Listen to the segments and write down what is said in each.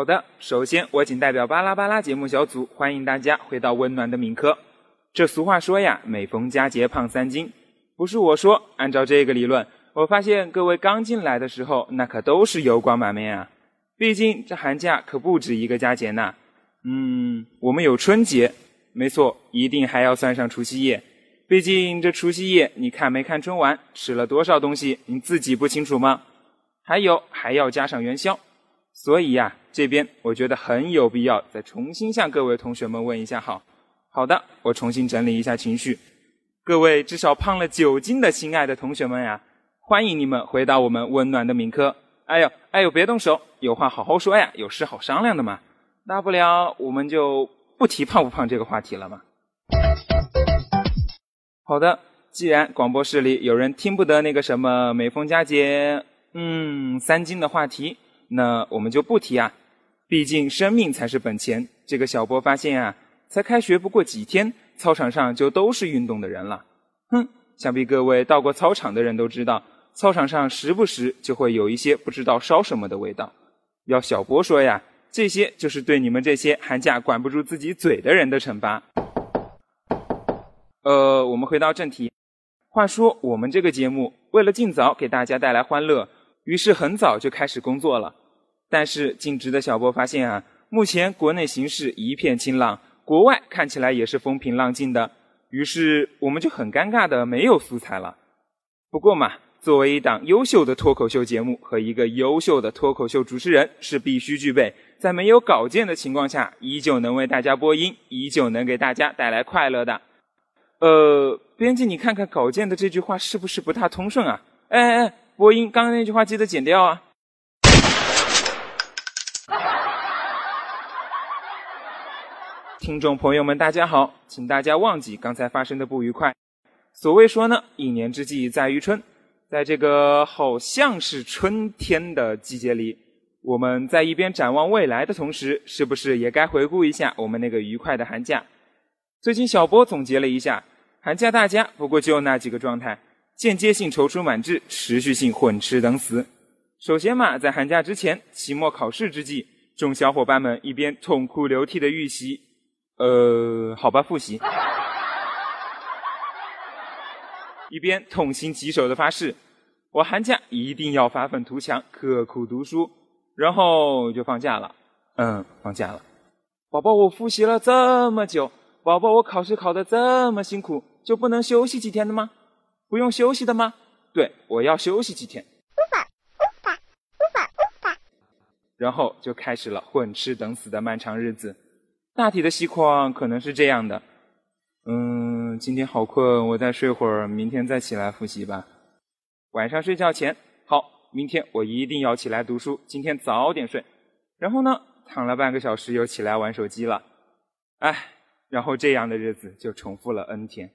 好的，首先我仅代表巴拉巴拉节目小组欢迎大家回到温暖的敏科。这俗话说呀，每逢佳节胖三斤，不是我说，按照这个理论，我发现各位刚进来的时候那可都是油光满面啊。毕竟这寒假可不止一个佳节呢。嗯，我们有春节，没错，一定还要算上除夕夜。毕竟这除夕夜，你看没看春晚，吃了多少东西，你自己不清楚吗？还有还要加上元宵。所以呀，这边我觉得很有必要再重新向各位同学们问一下好。好的，我重新整理一下情绪。各位至少胖了九斤的心爱的同学们呀，欢迎你们回到我们温暖的敏科。哎呦，哎呦，别动手，有话好好说呀，有事好商量的嘛。大不了我们就不提胖不胖这个话题了嘛。好的，既然广播室里有人听不得那个什么每逢佳节，嗯，三斤的话题。那我们就不提啊，毕竟生命才是本钱。这个小波发现啊，才开学不过几天，操场上就都是运动的人了。哼，想必各位到过操场的人都知道，操场上时不时就会有一些不知道烧什么的味道。要小波说呀，这些就是对你们这些寒假管不住自己嘴的人的惩罚。呃，我们回到正题。话说我们这个节目为了尽早给大家带来欢乐，于是很早就开始工作了。但是尽职的小波发现啊，目前国内形势一片清朗，国外看起来也是风平浪静的。于是我们就很尴尬的没有素材了。不过嘛，作为一档优秀的脱口秀节目和一个优秀的脱口秀主持人，是必须具备在没有稿件的情况下，依旧能为大家播音，依旧能给大家带来快乐的。呃，编辑，你看看稿件的这句话是不是不大通顺啊？哎哎哎，播音刚刚那句话记得剪掉啊。听众朋友们，大家好，请大家忘记刚才发生的不愉快。所谓说呢，一年之计在于春，在这个好像是春天的季节里，我们在一边展望未来的同时，是不是也该回顾一下我们那个愉快的寒假？最近小波总结了一下，寒假大家不过就那几个状态：间接性踌躇满志，持续性混吃等死。首先嘛，在寒假之前，期末考试之际，众小伙伴们一边痛哭流涕的预习。呃，好吧，复习。一边痛心疾首的发誓，我寒假一定要发愤图强，刻苦读书，然后就放假了。嗯，放假了。宝宝，我复习了这么久，宝宝，我考试考的这么辛苦，就不能休息几天的吗？不用休息的吗？对，我要休息几天。无法，无法，无法，无法。然后就开始了混吃等死的漫长日子。大体的细况可能是这样的，嗯，今天好困，我再睡会儿，明天再起来复习吧。晚上睡觉前，好，明天我一定要起来读书，今天早点睡。然后呢，躺了半个小时又起来玩手机了，哎，然后这样的日子就重复了 N 天。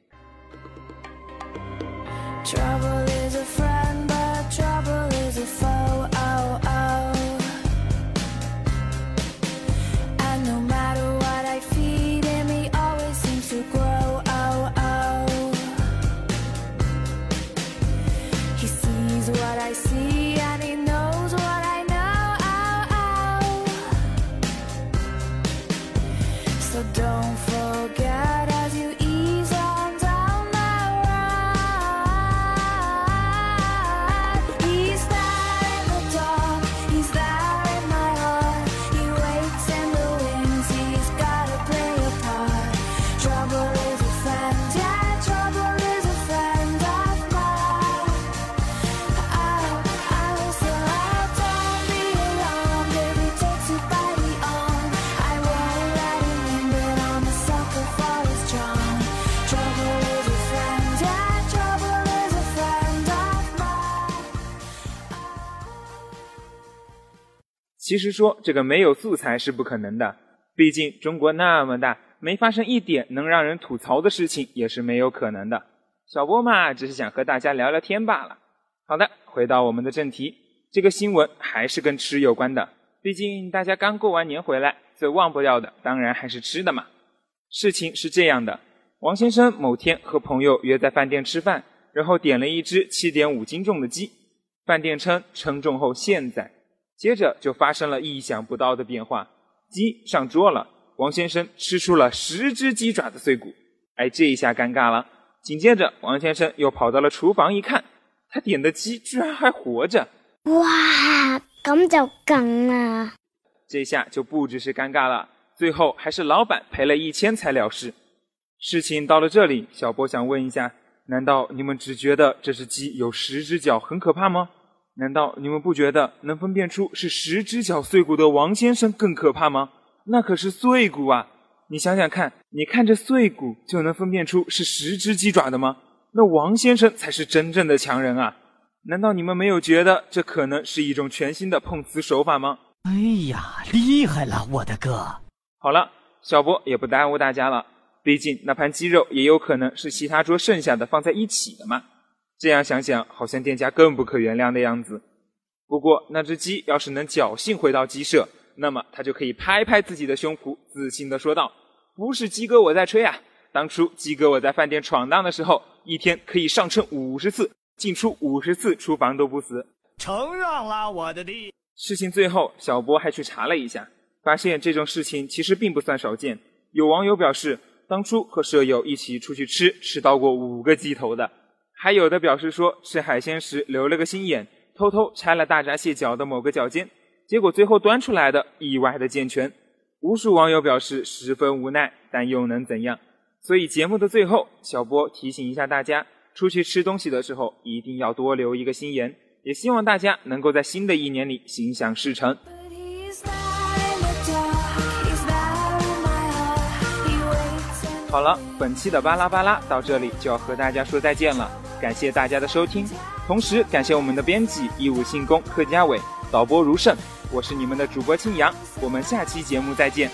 其实说这个没有素材是不可能的，毕竟中国那么大，没发生一点能让人吐槽的事情也是没有可能的。小波嘛，只是想和大家聊聊天罢了。好的，回到我们的正题，这个新闻还是跟吃有关的。毕竟大家刚过完年回来，最忘不掉的当然还是吃的嘛。事情是这样的，王先生某天和朋友约在饭店吃饭，然后点了一只七点五斤重的鸡，饭店称称重后现宰。接着就发生了意想不到的变化，鸡上桌了，王先生吃出了十只鸡爪的碎骨，哎，这一下尴尬了。紧接着，王先生又跑到了厨房一看，他点的鸡居然还活着！哇，咁就梗啦！这下就不只是尴尬了，最后还是老板赔了一千才了事。事情到了这里，小波想问一下：难道你们只觉得这只鸡有十只脚很可怕吗？难道你们不觉得能分辨出是十只脚碎骨的王先生更可怕吗？那可是碎骨啊！你想想看，你看着碎骨就能分辨出是十只鸡爪的吗？那王先生才是真正的强人啊！难道你们没有觉得这可能是一种全新的碰瓷手法吗？哎呀，厉害了，我的哥！好了，小波也不耽误大家了，毕竟那盘鸡肉也有可能是其他桌剩下的放在一起的嘛。这样想想，好像店家更不可原谅的样子。不过，那只鸡要是能侥幸回到鸡舍，那么他就可以拍拍自己的胸脯，自信地说道：“不是鸡哥我在吹啊，当初鸡哥我在饭店闯荡的时候，一天可以上称五十次，进出五十次厨房都不死。”承让了，我的地。事情最后，小波还去查了一下，发现这种事情其实并不算少见。有网友表示，当初和舍友一起出去吃，吃到过五个鸡头的。还有的表示说，吃海鲜时留了个心眼，偷偷拆了大闸蟹脚的某个脚尖，结果最后端出来的意外的健全。无数网友表示十分无奈，但又能怎样？所以节目的最后，小波提醒一下大家，出去吃东西的时候一定要多留一个心眼，也希望大家能够在新的一年里心想事成。好了，本期的巴拉巴拉到这里就要和大家说再见了。感谢大家的收听，同时感谢我们的编辑义务信工贺家伟，导播如胜，我是你们的主播青阳，我们下期节目再见。